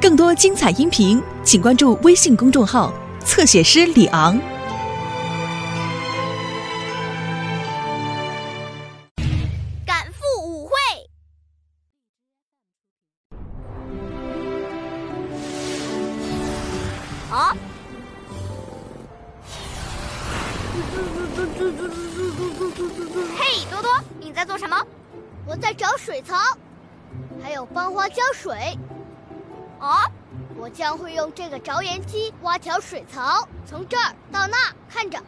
更多精彩音频，请关注微信公众号“侧写师李昂”。赶赴舞会。啊！嘿，多多，你在做什么？我在找水槽，还有帮花浇水。啊！我将会用这个着眼机挖条水槽，从这儿到那，看着。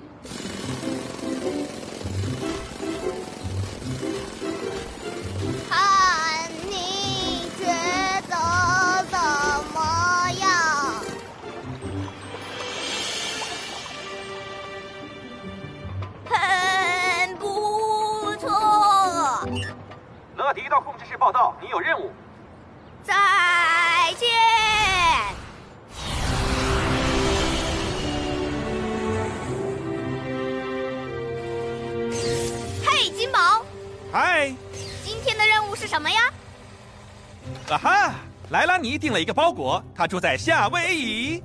看你觉得怎么样？很不错。乐迪到控制室报道，你有任务。再见。嘿，金宝，嗨，今天的任务是什么呀？啊哈！莱拉尼订了一个包裹，他住在夏威夷。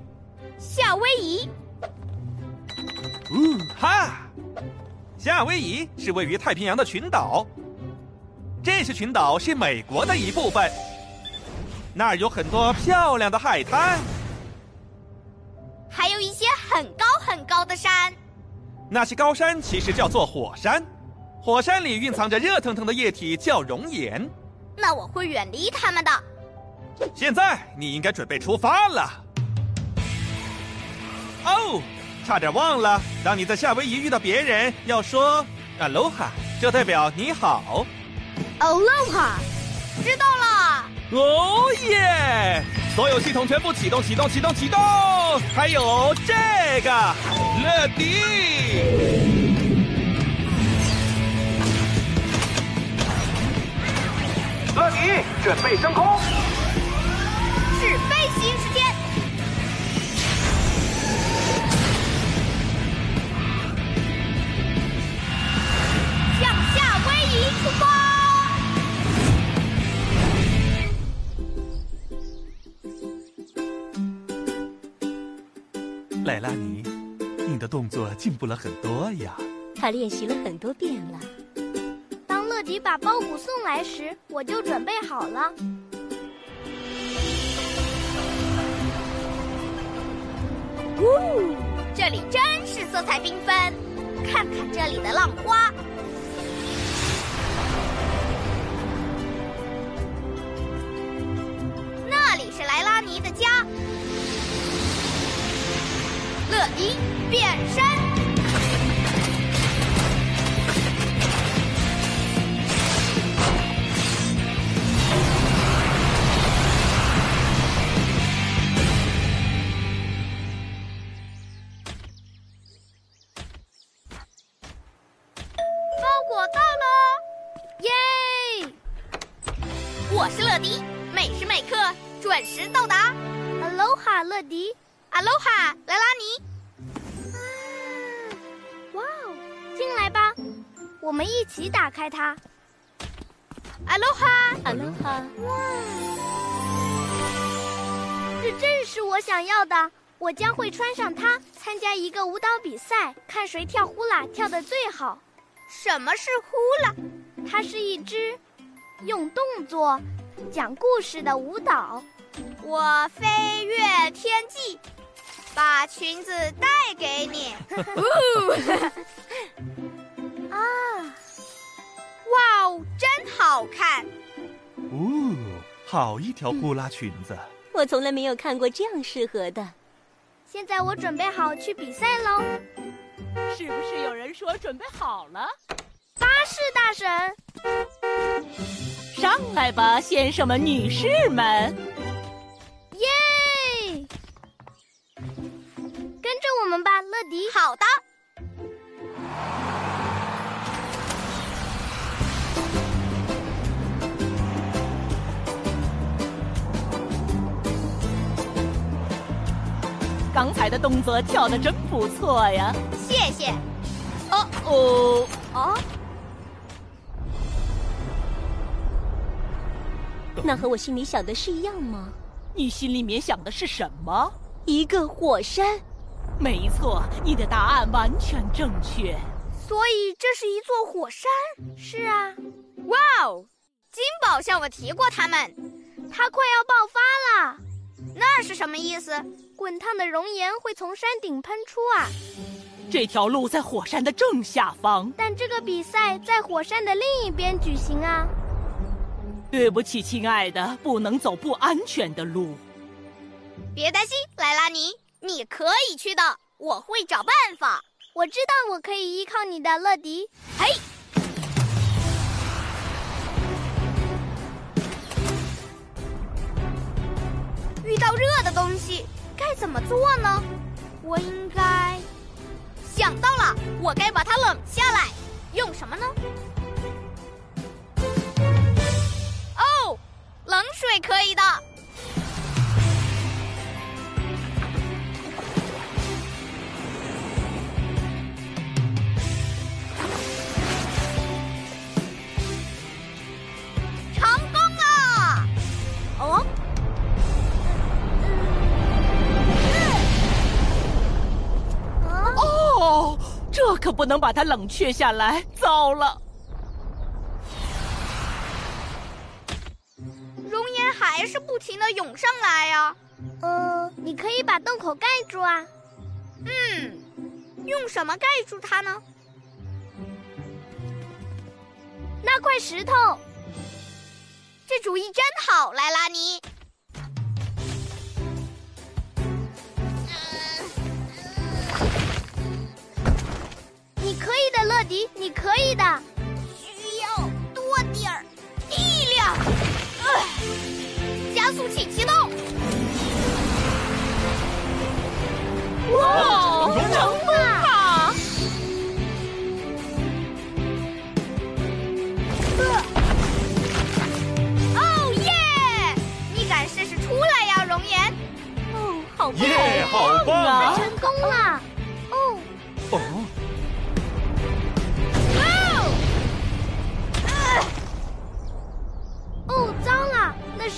夏威夷。嗯哈！夏威夷是位于太平洋的群岛，这些群岛是美国的一部分。那儿有很多漂亮的海滩，还有一些很高很高的山。那些高山其实叫做火山，火山里蕴藏着热腾腾的液体，叫熔岩。那我会远离他们的。现在你应该准备出发了。哦，差点忘了，当你在夏威夷遇到别人，要说 “aloha”，这代表你好。Aloha，知道了。哦耶！所有系统全部启动，启动，启动，启动！还有这个乐迪，乐迪，准备升空。莱拉尼，你的动作进步了很多呀。他练习了很多遍了。当乐迪把包谷送来时，我就准备好了。呜，这里真是色彩缤纷，看看这里的浪花。乐迪变身。包裹到了！耶！我是乐迪，每时每刻准时到达。Aloha，乐迪。阿罗哈，莱拉尼。哇哦，进来吧，我们一起打开它。阿罗哈，哈喽哈，这正是我想要的。我将会穿上它，参加一个舞蹈比赛，看谁跳呼啦跳得最好。什么是呼啦？它是一支用动作讲故事的舞蹈。我飞越天际，把裙子带给你。啊，哇哦，真好看！哦，好一条呼啦裙子。我从来没有看过这样适合的。现在我准备好去比赛喽！是不是有人说准备好了？巴士大神，上来吧，先生们、女士们！们吧，乐迪。好的。刚才的动作跳的真不错呀！谢谢。哦哦，哦，那和我心里想的是一样吗？你心里面想的是什么？一个火山。没错，你的答案完全正确。所以这是一座火山。是啊，哇哦，金宝向我提过它们，它快要爆发了。那是什么意思？滚烫的熔岩会从山顶喷出啊！这条路在火山的正下方，但这个比赛在火山的另一边举行啊！对不起，亲爱的，不能走不安全的路。别担心，莱拉尼，你可以去的，我会找办法。我知道我可以依靠你的，乐迪。嘿，遇到热的东西该怎么做呢？我应该想到了，我该把它冷下来。用什么呢？哦，冷水可以的。不能把它冷却下来，糟了！熔岩还是不停的涌上来呀、呃，你可以把洞口盖住啊。嗯，用什么盖住它呢？那块石头，这主意真好，莱拉尼。乐迪，你可以的。需要多点儿力量。呃，加速器启动。哇，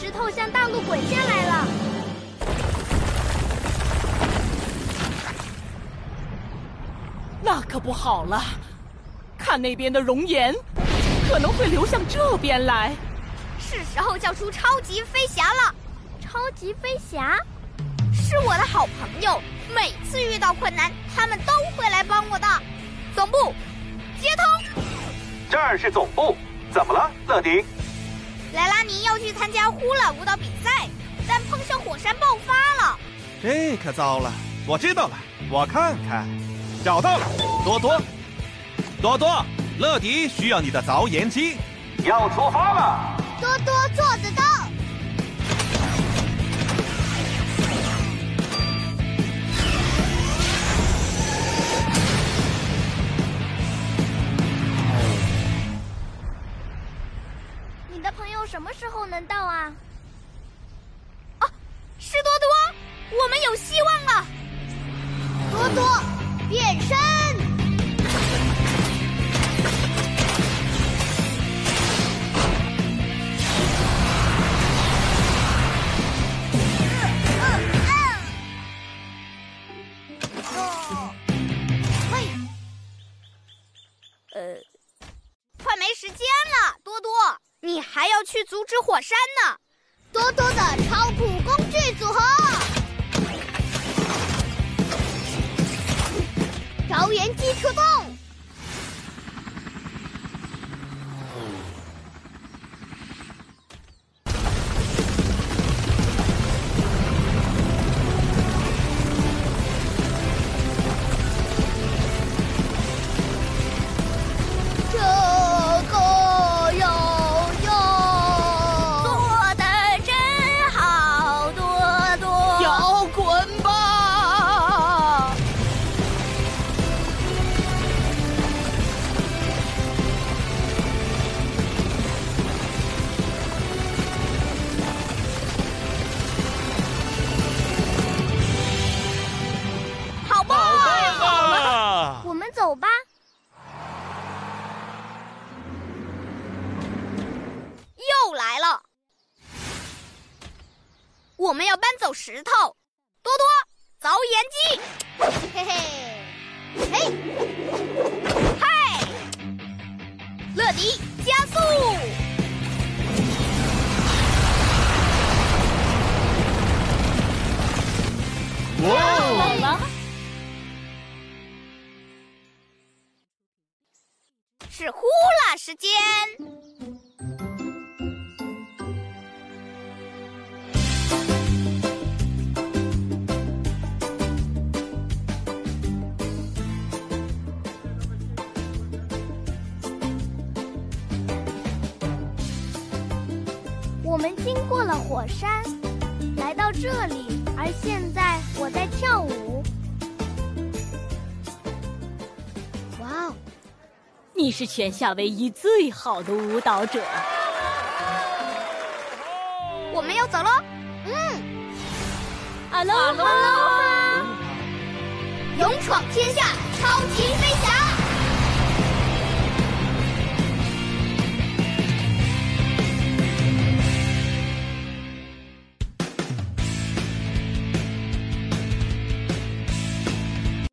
石头向大陆滚下来了。那可不好了，看那边的熔岩，可能会流向这边来。是时候叫出超级飞侠了。超级飞侠，是我的好朋友，每次遇到困难，他们都会来帮我的。总部，接通。这儿是总部，怎么了，乐迪？莱拉尼要去参加呼啦舞蹈比赛，但碰上火山爆发了。这可糟了！我知道了，我看看，找到了，多多，多多，乐迪需要你的凿岩机。要出发了！多多做得什么时候能到啊？啊是多多，我们有希望了。多多变身。呃，快没时间了，多多，你还要去阻止火山呢。多多的超酷工具组合，着岩机出动。我们要搬走石头。多多，凿岩机，嘿嘿，嘿，嗨，乐迪加速。好了，是呼啦时间。我们经过了火山，来到这里，而现在我在跳舞。哇哦！你是全夏威夷最好的舞蹈者。我们要走喽。嗯，哈喽哈喽，勇闯天下，超级飞侠。